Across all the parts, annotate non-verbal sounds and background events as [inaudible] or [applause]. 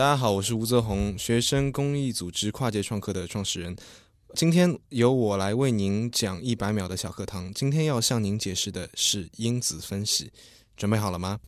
大家好，我是吴泽宏，学生公益组织跨界创客的创始人。今天由我来为您讲一百秒的小课堂。今天要向您解释的是因子分析，准备好了吗？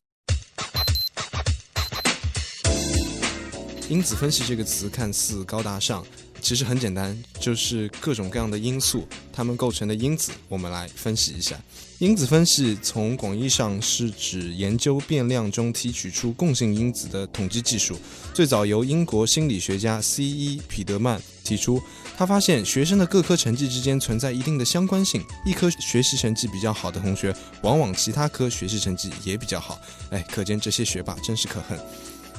因子分析这个词看似高大上。其实很简单，就是各种各样的因素，它们构成的因子，我们来分析一下。因子分析从广义上是指研究变量中提取出共性因子的统计技术。最早由英国心理学家 C.E. 彼得曼提出，他发现学生的各科成绩之间存在一定的相关性，一科学习成绩比较好的同学，往往其他科学习成绩也比较好。哎，可见这些学霸真是可恨。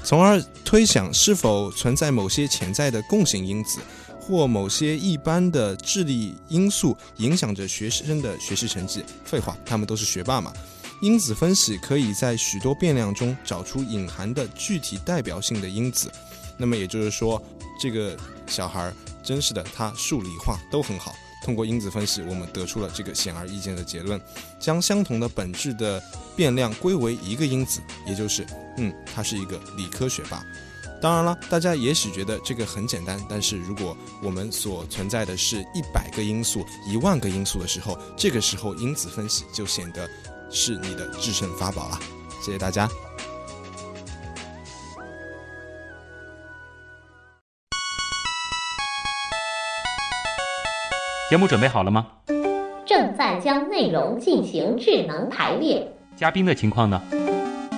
从而推想是否存在某些潜在的共性因子，或某些一般的智力因素影响着学生的学习成绩。废话，他们都是学霸嘛。因子分析可以在许多变量中找出隐含的具体代表性的因子。那么也就是说，这个小孩儿真是的，他数理化都很好。通过因子分析，我们得出了这个显而易见的结论：将相同的本质的变量归为一个因子，也就是，嗯，他是一个理科学霸。当然了，大家也许觉得这个很简单，但是如果我们所存在的是一百个因素、一万个因素的时候，这个时候因子分析就显得是你的制胜法宝了。谢谢大家。节目准备好了吗？正在将内容进行智能排列。嘉宾的情况呢？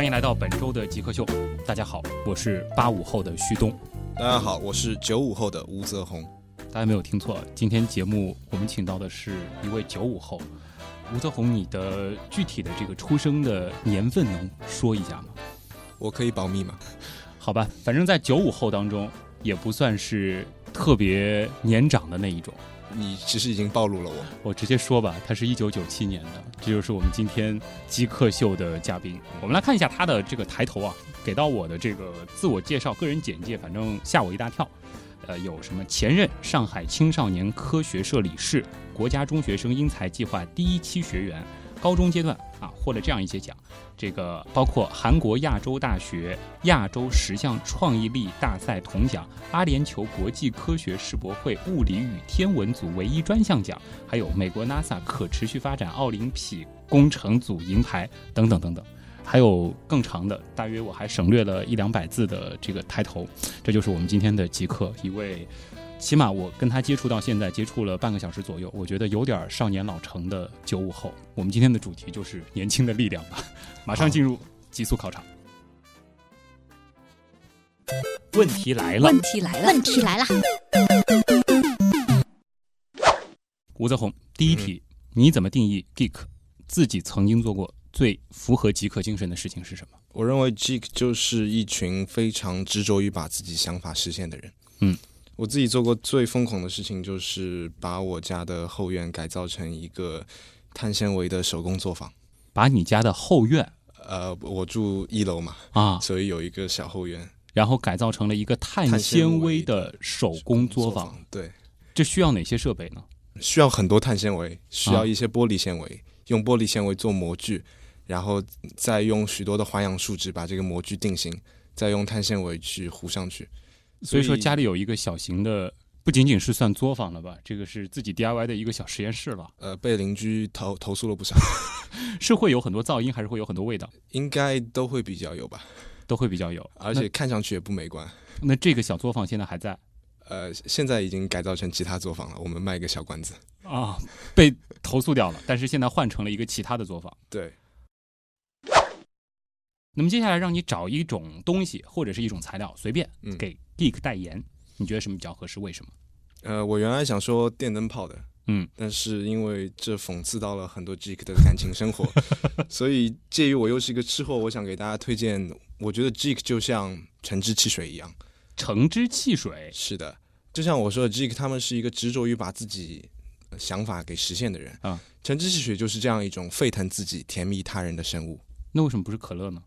欢迎来到本周的极客秀。大家好，我是八五后的旭东。大家好，我是九五后的吴泽宏。大家没有听错，今天节目我们请到的是一位九五后。吴泽宏，你的具体的这个出生的年份能说一下吗？我可以保密吗？好吧，反正在九五后当中也不算是。特别年长的那一种，你其实已经暴露了我。我直接说吧，他是一九九七年的，这就是我们今天极客秀的嘉宾。我们来看一下他的这个抬头啊，给到我的这个自我介绍、个人简介，反正吓我一大跳。呃，有什么前任上海青少年科学社理事，国家中学生英才计划第一期学员。高中阶段啊，获了这样一些奖，这个包括韩国亚洲大学亚洲十项创意力大赛铜奖，阿联酋国际科学世博会物理与天文组唯一专项奖，还有美国 NASA 可持续发展奥林匹工程组银牌等等等等，还有更长的，大约我还省略了一两百字的这个抬头，这就是我们今天的极客一位。起码我跟他接触到现在，接触了半个小时左右，我觉得有点少年老成的九五后。我们今天的主题就是年轻的力量吧，[laughs] 马上进入极速考场。问题来了，问题来了，问题来了。吴泽宏，第一题，你怎么定义 geek？自己曾经做过最符合极客精神的事情是什么？我认为 geek 就是一群非常执着于把自己想法实现的人。嗯。我自己做过最疯狂的事情，就是把我家的后院改造成一个碳纤维的手工作坊。把你家的后院，呃，我住一楼嘛，啊，所以有一个小后院，然后改造成了一个碳纤维的手工作坊。对，这需要哪些设备呢？需要很多碳纤维，需要一些玻璃纤维，用玻璃纤维做模具，然后再用许多的环氧树脂把这个模具定型，再用碳纤维去糊上去。所以说家里有一个小型的，不仅仅是算作坊了吧？这个是自己 DIY 的一个小实验室了。呃，被邻居投投诉了不少，[laughs] 是会有很多噪音，还是会有很多味道？应该都会比较有吧，都会比较有，而且看上去也不美观。那这个小作坊现在还在？呃，现在已经改造成其他作坊了，我们卖一个小馆子。啊，被投诉掉了，但是现在换成了一个其他的作坊。对。那么接下来让你找一种东西或者是一种材料，随便给 geek 代言，你觉得什么比较合适？为什么？呃，我原来想说电灯泡的，嗯，但是因为这讽刺到了很多 Jake 的感情生活，[laughs] 所以介于我又是一个吃货，我想给大家推荐，我觉得 Jake 就像橙汁汽水一样。橙汁汽水，是的，就像我说的，Jake 他们是一个执着于把自己呃想法给实现的人啊。橙汁汽水就是这样一种沸腾自己、甜蜜他人的生物。那为什么不是可乐呢？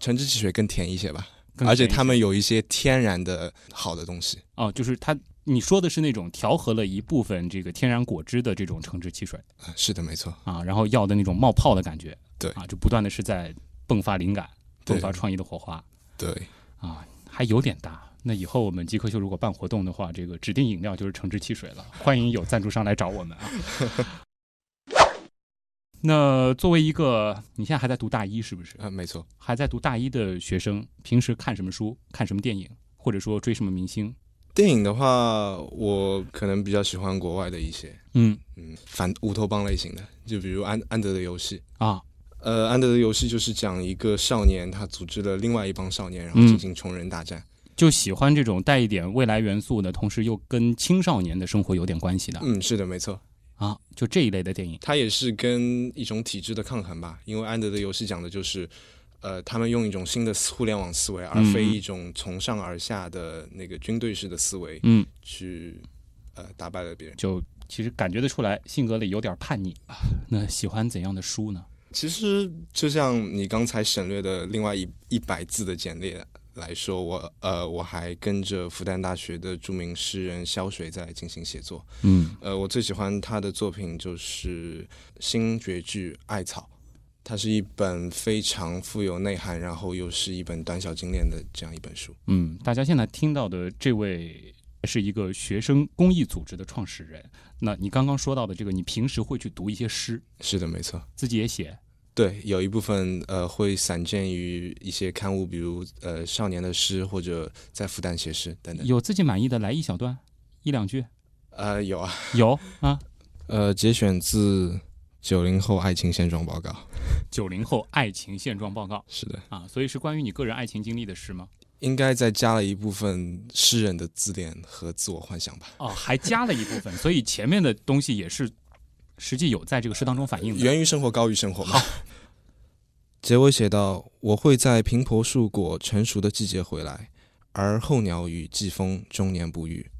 橙汁汽水更甜一些吧，更而且他们有一些天然的好的东西。哦，就是它，你说的是那种调和了一部分这个天然果汁的这种橙汁汽水啊是的，没错。啊，然后要的那种冒泡的感觉，对啊，就不断的是在迸发灵感、迸发创意的火花对，啊，还有点大。那以后我们极客秀如果办活动的话，这个指定饮料就是橙汁汽水了，欢迎有赞助商来找我们啊。[laughs] 那作为一个你现在还在读大一，是不是？啊，没错。还在读大一的学生，平时看什么书、看什么电影，或者说追什么明星？电影的话，我可能比较喜欢国外的一些，嗯嗯，反乌托邦类型的，就比如安安德的游戏。啊，呃，安德的游戏就是讲一个少年，他组织了另外一帮少年，然后嗯进行穷人大战。就喜欢这种带一点未来元素的，同时又跟青少年的生活有点关系的、嗯，是的，没错。啊，就这一类的电影。它也是跟一种体制的抗衡吧，因为安德的游戏讲的就是，呃，他们用一种新的互联网思维，而非嗯一种从上而下的那个军队式的思维嗯，去，呃，打败了别人。就其实感觉得出来，性格里有点叛逆。啊 [laughs] 那喜欢怎样的书呢？其实就像你刚才省略的另外一一百字的简列来说，我呃我还跟着复旦大学的著名诗人萧水在进行写作。嗯呃，我最喜欢他的作品就是新绝句《艾草》，它是一本非常富有内涵，然后又是一本短小精炼的这样一本书。嗯，大家现在听到的这位是一个学生公益组织的创始人。那你刚刚说到的这个，你平时会去读一些诗，是的，没错。自己也写。对，有一部分呃会散见于一些刊物，比如呃《少年的诗》或者在复旦写诗等等。有自己满意的，来一小段，一两句。呃，有啊。有啊，[laughs] 呃，节选自《九零后爱情现状报告》。九零后爱情现状报告是的，啊，所以是关于你个人爱情经历的诗吗？应该再加了一部分诗人的自恋和自我幻想吧。哦，还加了一部分，所以前面的东西也是实际有在这个诗当中反映的。源于生活，高于生活嘛。结尾写道：“我会在苹婆树果成熟的季节回来，而候鸟与季风终年不遇。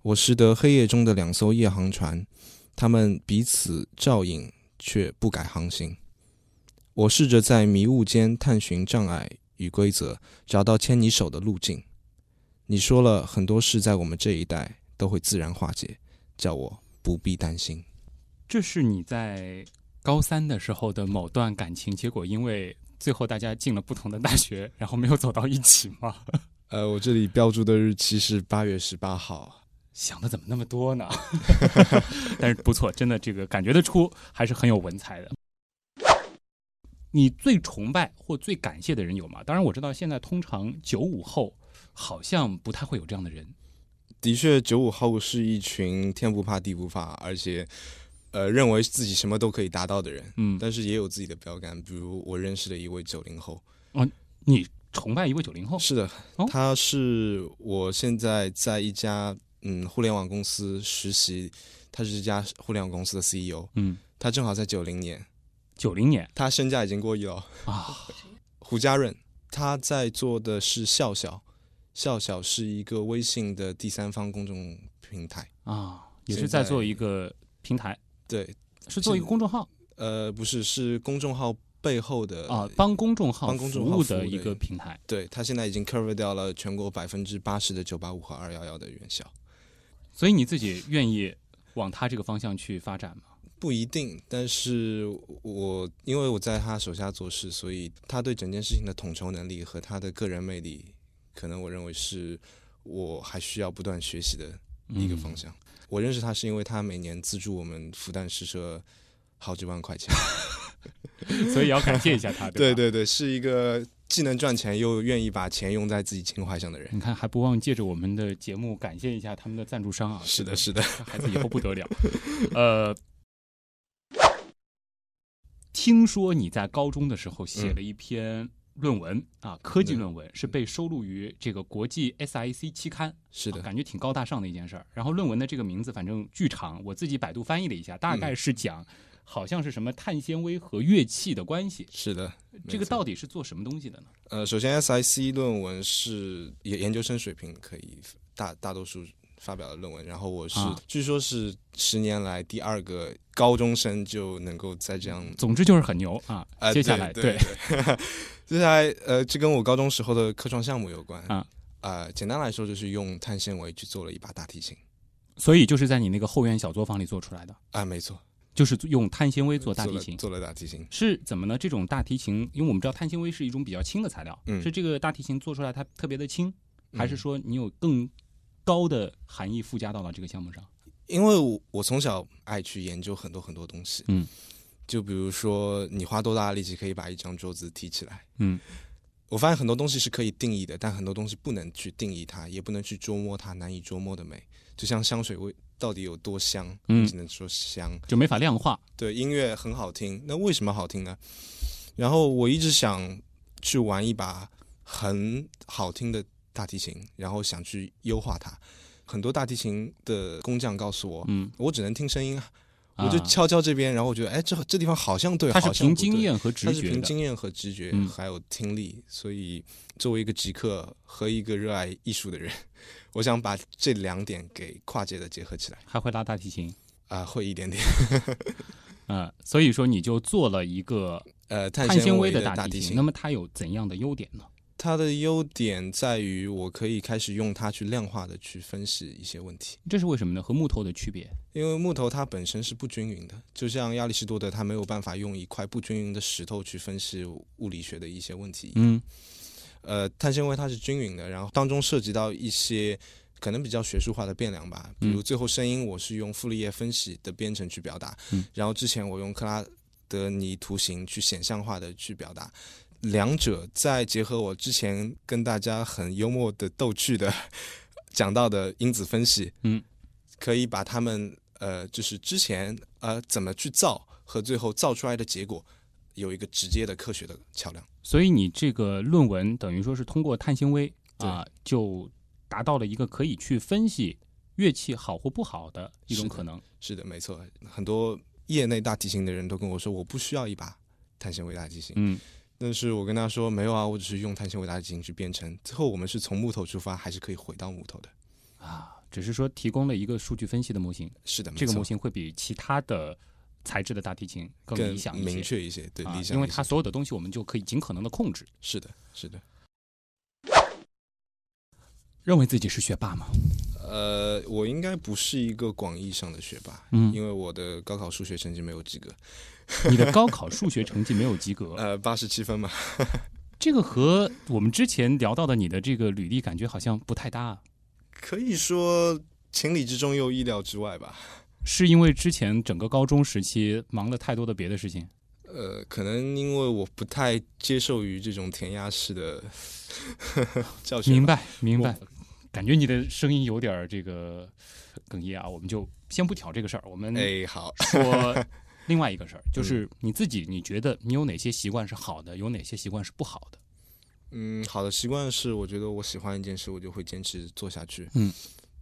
我识得黑夜中的两艘夜航船，它们彼此照应，却不改航行。我试着在迷雾间探寻障碍与规则，找到牵你手的路径。你说了很多事，在我们这一代都会自然化解，叫我不必担心。”这是你在高三的时候的某段感情，结果因为最后大家进了不同的大学，然后没有走到一起吗？[laughs] 呃，我这里标注的日期是八月十八号。想的怎么那么多呢？[laughs] 但是不错，真的这个感觉得出，还是很有文采的。你最崇拜或最感谢的人有吗？当然我知道现在通常九五后好像不太会有这样的人。的确，九五后是一群天不怕地不怕，而且呃认为自己什么都可以达到的人。嗯，但是也有自己的标杆，比如我认识的一位九零后。哦你崇拜一位九零后？是的，哦他是我现在在一家嗯互联网公司实习，他是一家互联网公司的 CEO。嗯，他正好在九零年，九零年他身价已经过亿了。啊，胡家润，他在做的是笑笑，笑笑是一个微信的第三方公众平台。啊，也是在做一个平台，对，是做一个公众号呃，不是，是公众号背后的啊，帮公众号帮公众服务号服务的的一个平台。对他现在已经 cover 掉了全国百分之八十的九八五和二幺幺的院校。所以你自己愿意往他这个方向去发展吗？不一定，但是我因为我在他手下做事，所以他对整件事情的统筹能力和他的个人魅力，可能我认为是我还需要不断学习的一个方向。我认识他是因为他每年资助我们复旦诗社好几万块钱。嗯，[laughs] 所以要感谢一下他，对吧？[laughs] 对对，是一个既能赚钱又愿意把钱用在自己情怀上的人。你看，还不忘借着我们的节目感谢一下他们的赞助商啊！是的，是的。孩子以后不得了。呃，听说你在高中的时候写了一篇论文啊，科技论文是被收录于这个国际 SIC 期刊，是的啊，感觉挺高大上的一件事儿。然后论文的这个名字反正巨长，我自己百度翻译了一下，大概是讲好像是什么碳纤维和乐器的关系。是的，这个到底是做什么东西的呢？呃，首先 SIC 论文是研研究生水平可以大大多数发表的论文，然后我是、啊据说是十年来第二个高中生就能够在这样总之就是很牛啊。呃接下来对下来呃，这跟我高中时候的科创项目有关啊。呃，简单来说就是用碳纤维去做了一把大提琴所以就是在你那个后院小作坊里做出来的，啊，没错，就是用碳纤维做大提琴。了做了大提琴。是怎么呢？这种大提琴，因为我们知道碳纤维是一种比较轻的材料，嗯是这个大提琴做出来它特别的轻，还是嗯说你有更高的含义附加到了这个项目上？因为我我从小爱去研究很多很多东西，嗯，就比如说你花多大的力气可以把一张桌子提起来，嗯，我发现很多东西是可以定义的，但很多东西不能去定义它，也不能去捉摸它难以捉摸的美。就像香水味到底有多香，嗯只能说香。就没法量化。对，音乐很好听，那为什么好听呢？然后我一直想去玩一把很好听的大提琴，然后想去优化它。很多大提琴的工匠告诉我，嗯，我只能听声音啊，我就啊敲敲这边，然后我觉得，哎，这这地方好像对，它是凭经验和直它是觉。凭经验和直觉，嗯还有听力。所以，作为一个极客和一个热爱艺术的人，我想把这两点给跨界的结合起来还会拉大提琴啊、会一点点。啊、所以说你就做了一个呃，碳碳纤维维的大提提琴，那么它有怎样的优点呢？它的优点在于我可以开始用它去量化的去分析一些问题。这是为什么呢？和木头的区别？因为木头它本身是不均匀的，就像亚里士多德，他没有办法用一块不均匀的石头去分析物理学的一些问题。嗯呃，碳纤维它是均匀的，然后当中涉及到一些可能比较学术化的变量吧，比如嗯最后声音我是用傅立叶分析的编程去表达，嗯然后之前我用克拉德尼图形去显像化的去表达。两者再结合我之前跟大家很幽默的逗趣的 [laughs] 讲到的因子分析，嗯，可以把他们呃，就是之前呃怎么去造和最后造出来的结果有一个直接的科学的桥梁。所以你这个论文等于说是通过碳纤维对啊，就达到了一个可以去分析乐器好或不好的一种是的可能。是的，没错，很多业内大提琴的人都跟我说，我不需要一把碳纤维大提琴。嗯，但是我跟他说，没有啊，我只是用碳纤维大提琴去编程。最后我们是从木头出发，还是可以回到木头的。啊，只是说提供了一个数据分析的模型，是的，这个模型会比其他的材质的大提琴更更理想一些。明确一些，对，啊理想。因为它所有的东西我们就可以尽可能的控制。是的，是的。认为自己是学霸吗？呃，我应该不是一个广义上的学霸，嗯因为我的高考数学成绩没有及格，[laughs] 你的高考数学成绩没有及格，呃，八十七分嘛。[laughs] 这个和我们之前聊到的你的这个履历感觉好像不太搭啊。可以说情理之中又意料之外吧。是因为之前整个高中时期忙了太多的别的事情，呃，可能因为我不太接受于这种填鸭式的 [laughs] 教学。明白明白。感觉你的声音有点儿这个哽咽啊，我们就先不挑这个事儿，我们哎，好，说另外一个事儿，就是你自己，你觉得你有哪些习惯是好的，有哪些习惯是不好的？嗯，好的习惯是，我觉得我喜欢一件事，我就会坚持做下去。嗯，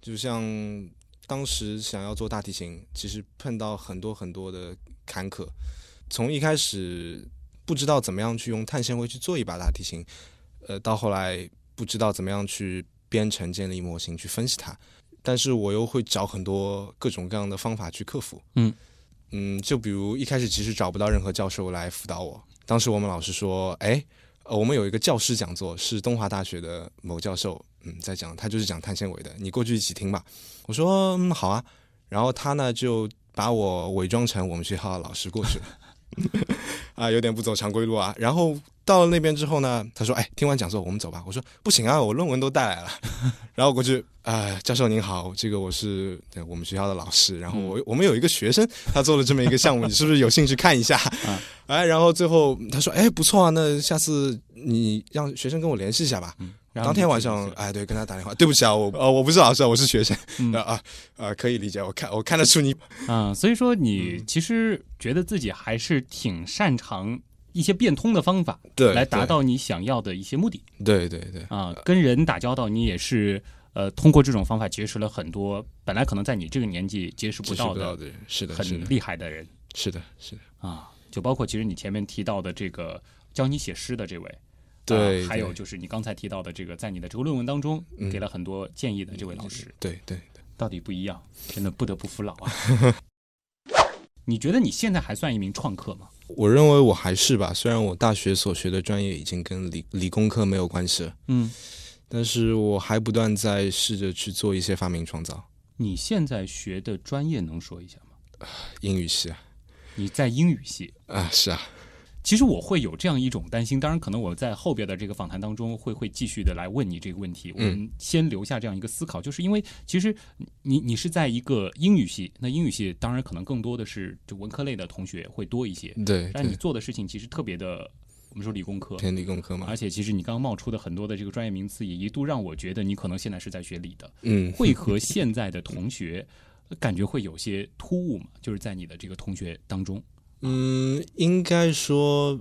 就像当时想要做大提琴，其实碰到很多很多的坎坷，从一开始不知道怎么样去用碳纤维去做一把大提琴，呃，到后来不知道怎么样去编程、建立模型去分析它，但是我又会找很多各种各样的方法去克服。嗯嗯，就比如一开始其实找不到任何教授来辅导我，当时我们老师说，哎。呃，我们有一个教师讲座，是东华大学的某教授，嗯，在讲，他就是讲碳纤维的，你过去一起听吧。我说，嗯，好啊。然后他呢就把我伪装成我们学校的老师过去了，[laughs] 啊，有点不走常规路啊。然后到了那边之后呢，他说，哎，听完讲座我们走吧。我说不行啊，我论文都带来了。[laughs] 然后过去，啊，教授您好，这个我是对我们学校的老师，然后我、我们有一个学生，他做了这么一个项目，[laughs] 你是不是有兴趣看一下？啊哎，然后最后他说，哎，不错啊，那下次你让学生跟我联系一下吧。嗯，然后当天晚上哎，对，跟他打电话，对不起啊，我呃我不是老师，我是学生，嗯。[laughs] 啊啊啊，可以理解，我看我看得出你，啊、[laughs] 所以说你嗯。其实觉得自己还是挺擅长一些变通的方法，对，来达到你想要的一些目的。对对对。啊，跟人打交道，你也是呃，通过这种方法结识了很多本来可能在你这个年纪结识不到的人，是的，很厉害的人。是的，是的。啊，就包括其实你前面提到的这个教你写诗的这位，对，还有就是你刚才提到的这个，在你的这个论文当中给了很多建议的这位老师，对对对，到底不一样，真的不得不服老啊。[laughs] 你觉得你现在还算一名创客吗？我认为我还是吧，虽然我大学所学的专业已经跟理理工科没有关系了，嗯，但是我还不断在试着去做一些发明创造。你现在学的专业能说一下吗？英语系啊。你在英语系啊？是啊。其实我会有这样一种担心，当然可能我在后边的这个访谈当中会会继续的来问你这个问题。我们先留下这样一个思考，就是因为其实你你是在一个英语系，那英语系当然可能更多的是就文科类的同学会多一些。对，但你做的事情其实特别的，我们说理工科，偏理工科嘛。而且其实你刚刚冒出的很多的这个专业名词，也一度让我觉得你可能现在是在学理的。嗯，会和现在的同学感觉会有些突兀嘛？就是在你的这个同学当中，嗯，应该说。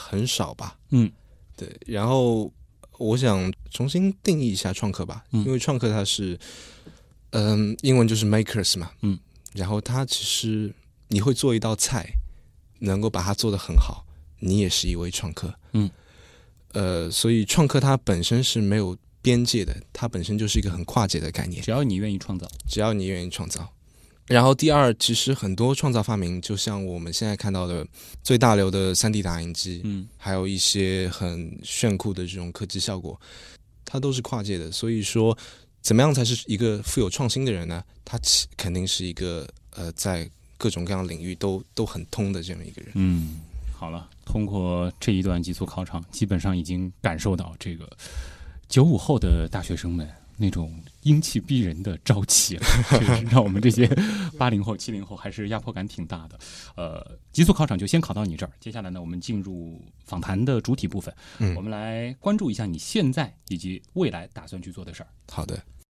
很少吧，嗯，对。然后我想重新定义一下创客吧，因为创客它是，嗯，英文就是 makers 嘛，嗯。然后它其实你会做一道菜，能够把它做得很好，你也是一位创客，嗯。呃，所以创客它本身是没有边界的，它本身就是一个很跨界的概念。只要你愿意创造，只要你愿意创造。然后第二，其实很多创造发明，就像我们现在看到的最大流的 3D 打印机，嗯，还有一些很炫酷的这种科技效果，它都是跨界的。所以说，怎么样才是一个富有创新的人呢？他肯定是一个呃，在各种各样领域都都很通的这么一个人。嗯，好了，通过这一段极速考场，基本上已经感受到这个九五后的大学生们。那种英气逼人的朝气，[laughs] 让我们这些 [laughs] 八零后、七零后还是压迫感挺大的。呃，极速考场就先考到你这儿，接下来呢，我们进入访谈的主体部分。嗯，我们来关注一下你现在以及未来打算去做的事儿。好的。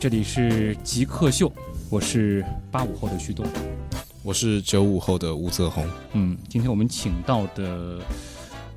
这里是极客秀，我是八五后的徐东，我是九五后的吴泽宏。嗯，今天我们请到的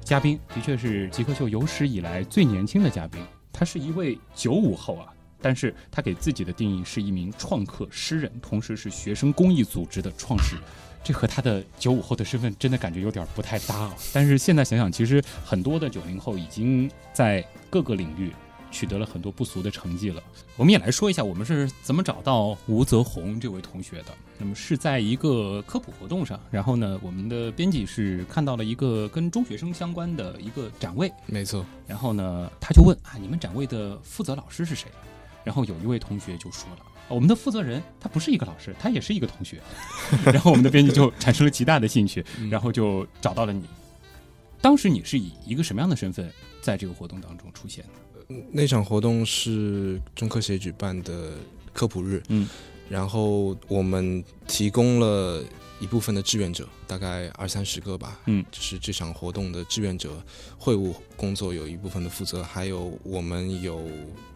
嘉宾的确是极客秀有史以来最年轻的嘉宾，他是一位九五后啊，但是他给自己的定义是一名创客诗人，同时是学生公益组织的创始人，这和他的九五后的身份真的感觉有点不太搭啊。但是现在想想，其实很多的九零后已经在各个领域。取得了很多不俗的成绩了。我们也来说一下，我们是怎么找到吴泽宏这位同学的。那么是在一个科普活动上，然后呢，我们的编辑是看到了一个跟中学生相关的一个展位，没错。然后呢，他就问啊，你们展位的负责老师是谁？然后有一位同学就说了，我们的负责人他不是一个老师，他也是一个同学。[laughs] [laughs] 然后我们的编辑就产生了极大的兴趣，然后就找到了你。当时你是以一个什么样的身份在这个活动当中出现的？那场活动是中科协举办的科普日，嗯，然后我们提供了一部分的志愿者，大概二三十个吧，嗯，就是这场活动的志愿者会务工作有一部分的负责，还有我们有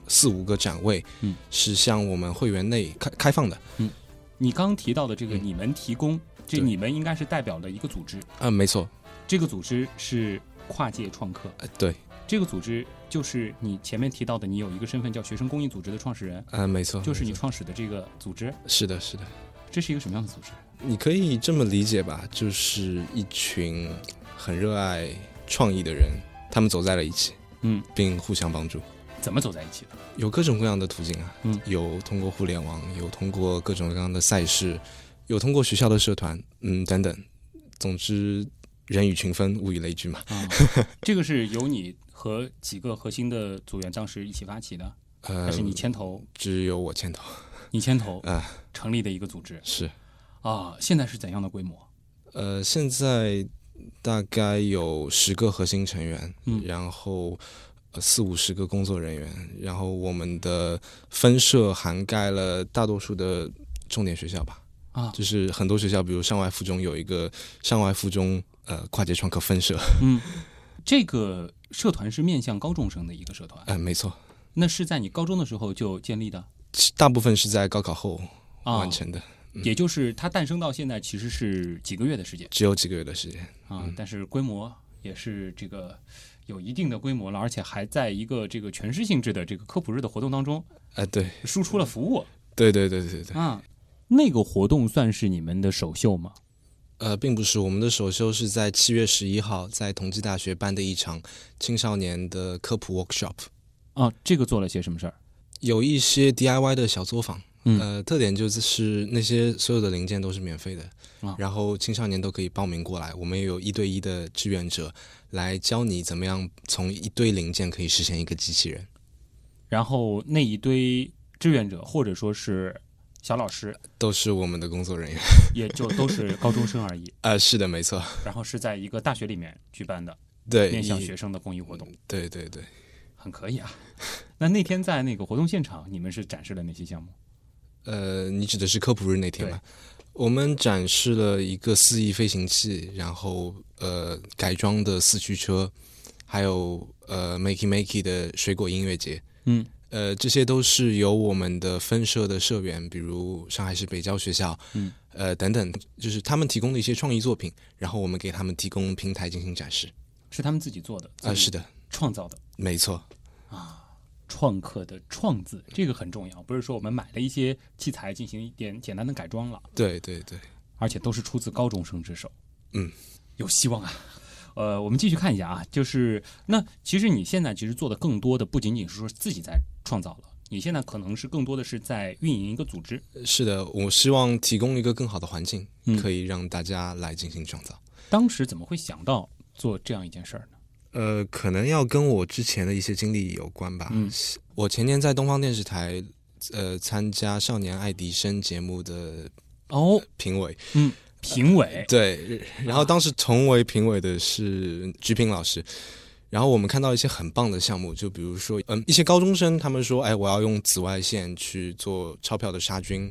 四五个展位，嗯，是向我们会员内开开放的，嗯，你刚提到的这个你们提供，这你们应该是代表了一个组织，嗯，没错，这个组织是跨界创客，呃，对。这个组织就是你前面提到的，你有一个身份叫学生公益组织的创始人。嗯，没错，就是你创始的这个组织。是的，是的。这是一个什么样的组织？你可以这么理解吧，就是一群很热爱创意的人，他们走在了一起，嗯，并互相帮助。怎么走在一起的？有各种各样的途径啊，嗯，有通过互联网，有通过各种各样的赛事，有通过学校的社团，嗯，等等。总之，人以群分，物以类聚嘛。啊，这个是由你。和几个核心的组员当时一起发起的，呃还是你牵头？只有我牵头你牵头 [laughs] 啊、成立的一个组织是。啊？现在是怎样的规模？呃，现在大概有十个核心成员，嗯然后呃四五十个工作人员，然后我们的分社涵盖了大多数的重点学校吧，啊就是很多学校，比如上外附中有一个上外附中呃跨界创客分社，嗯，[laughs] 这个社团是面向高中生的一个社团，哎，没错，那是在你高中的时候就建立的？大部分是在高考后啊。完，成的，也就是它诞生到现在其实是几个月的时间。只有几个月的时间。啊，但是规模也是这个有一定的规模了，而且还在一个这个全市性质的这个科普日的活动当中呃，对，输出了服务。对对对对对，啊。那个活动算是你们的首秀吗？呃，并不是，我们的首秀是在七月十一号在同济大学办的一场青少年的科普 workshop。哦，这个做了些什么事儿？有一些 DIY 的小作坊，嗯呃，特点就是那些所有的零件都是免费的，啊然后青少年都可以报名过来，我们也有一对一的志愿者来教你怎么样从一堆零件可以实现一个机器人。然后那一堆志愿者或者说是小老师，都是我们的工作人员，[laughs] 也就都是高中生而已。呃，是的，没错，然后是在一个大学里面举办的对，面向学生的公益活动，对对对，很可以啊。那那天在那个活动现场，你们是展示了哪些项目？呃，你指的是科普日那天吗？我们展示了一个四翼飞行器，然后呃改装的四驱车，还有呃 Makey Makey 的水果音乐节。嗯，呃，这些都是由我们的分社的社员，比如上海市北交学校，嗯，呃等等，就是他们提供的一些创意作品，然后我们给他们提供平台进行展示。是他们自己做的，啊、是的，创造的。没错啊，创客的“创”字，这个很重要，不是说我们买了一些器材进行一点简单的改装了，对对对，而且都是出自高中生之手。嗯，有希望啊。呃，我们继续看一下啊，就是那其实你现在其实做的更多的不仅仅是说自己在创造了，你现在可能是更多的是在运营一个组织。是的，我希望提供一个更好的环境，嗯可以让大家来进行创造。当时怎么会想到做这样一件事儿呢？呃，可能要跟我之前的一些经历有关吧。嗯，我前年在东方电视台，呃，参加《少年爱迪生》节目的哦，评委。评委对，然后当时同为评委的是鞠萍老师。然后我们看到一些很棒的项目，就比如说，嗯，一些高中生他们说，哎，我要用紫外线去做钞票的杀菌。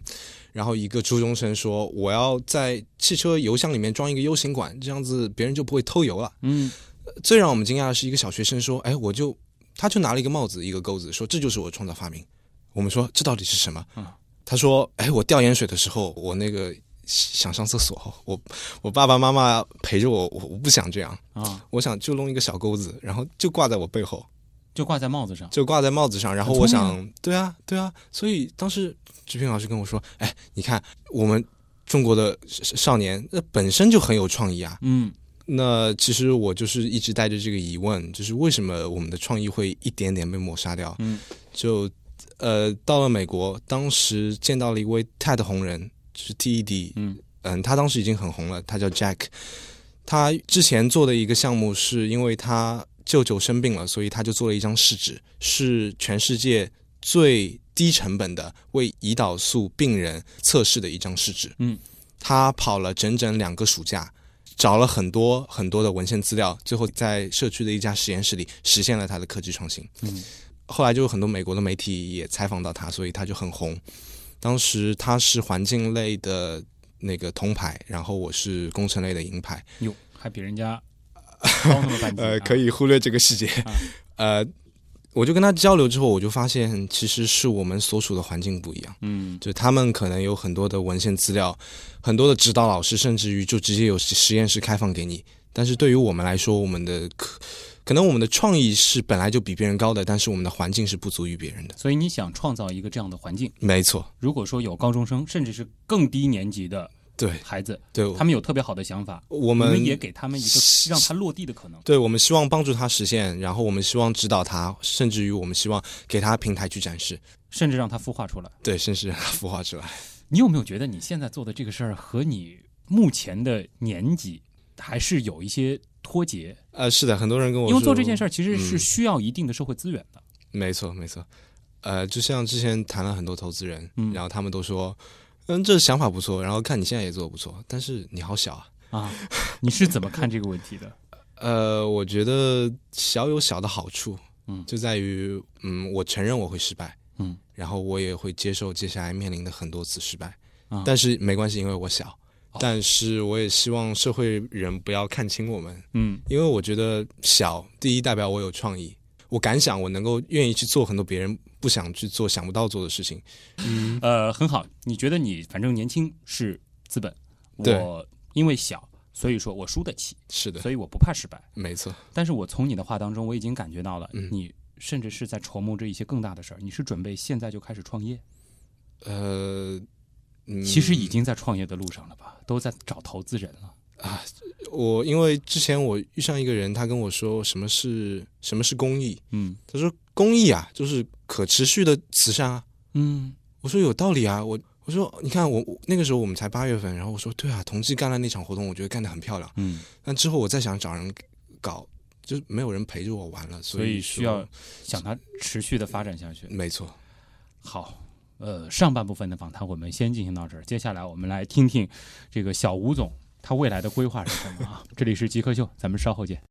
然后一个初中生说，我要在汽车油箱里面装一个 U 型管，这样子别人就不会偷油了。嗯，最让我们惊讶的是，一个小学生说：“哎，我就他就拿了一个帽子，一个钩子，说这就是我创造发明。”我们说这到底是什么？嗯他说：“哎，我吊盐水的时候，我那个想上厕所，[laughs] 我我爸爸妈妈陪着我，我我不想这样，啊，我想就弄一个小钩子，然后就挂在我背后，就挂在帽子上。就挂在帽子上。然后我想，对啊，对啊，所以当时志平老师跟我说：“哎，你看我们中国的少年，那本身就很有创意啊。”嗯那其实我就是一直带着这个疑问，就是为什么我们的创意会一点点被抹杀掉？嗯，就呃到了美国，当时见到了一位 TED 红人，就是 TED，嗯嗯，他当时已经很红了，他叫 Jack。他之前做的一个项目是因为他舅舅生病了，所以他就做了一张试纸，是全世界最低成本的为胰岛素病人测试的一张试纸。嗯，他跑了整整两个暑假，找了很多很多的文献资料，最后在社区的一家实验室里实现了他的科技创新。嗯，后来就有很多美国的媒体也采访到他，所以他就很红。当时他是环境类的那个铜牌，然后我是工程类的银牌。哟，还比人家 [laughs] 高那么半级、啊。呃，可以忽略这个细节。啊 [laughs] 呃，我就跟他交流之后，我就发现其实是我们所处的环境不一样。嗯就他们可能有很多的文献资料，很多的指导老师，甚至于就直接有实验室开放给你。但是对于我们来说，我们的可可能我们的创意是本来就比别人高的，但是我们的环境是不足于别人的。所以你想创造一个这样的环境，没错，如果说有高中生，甚至是更低年级的对孩子，对，他们有特别好的想法，我们们也给他们一个让他落地的可能。对我们希望帮助他实现，然后我们希望指导他，甚至于我们希望给他平台去展示，甚至让他孵化出来。对，甚至让他孵化出来。你有没有觉得你现在做的这个事儿和你目前的年纪还是有一些脱节？呃，是的，很多人跟我说，因为做这件事儿其实是嗯需要一定的社会资源的。没错，没错。呃，就像之前谈了很多投资人，嗯然后他们都说，嗯，这想法不错，然后看你现在也做的不错，但是你好小啊。啊，你是怎么看这个问题的？[laughs] 呃，我觉得小有小的好处，嗯就在于，嗯，我承认我会失败，嗯，然后我也会接受接下来面临的很多次失败，啊但是没关系，因为我小，哦但是我也希望社会人不要看轻我们，嗯。因为我觉得小，第一代表我有创意，我敢想，我能够愿意去做很多别人不想去做、想不到做的事情，嗯。呃，很好。你觉得你反正年轻是资本，对。我因为小，所以说我输得起，是的，所以我不怕失败。没错，但是我从你的话当中，我已经感觉到了，嗯。你甚至是在筹谋着一些更大的事儿。你是准备现在就开始创业？呃，嗯其实已经在创业的路上了吧？都在找投资人了。啊我因为之前我遇上一个人，他跟我说什么是什么是公益，嗯他说公益啊，就是可持续的慈善啊。嗯我说有道理啊，我我说你看我我那个时候我们才八月份，然后我说对啊，同济干了那场活动，我觉得干得很漂亮。嗯，但之后我再想找人搞，就是没有人陪着我玩了，所以以需要想它持续的发展下去。没错。好，呃，上半部分的访谈我们先进行到这儿，接下来我们来听听这个小吴总他未来的规划是什么啊？这里是极客秀，咱们稍后见。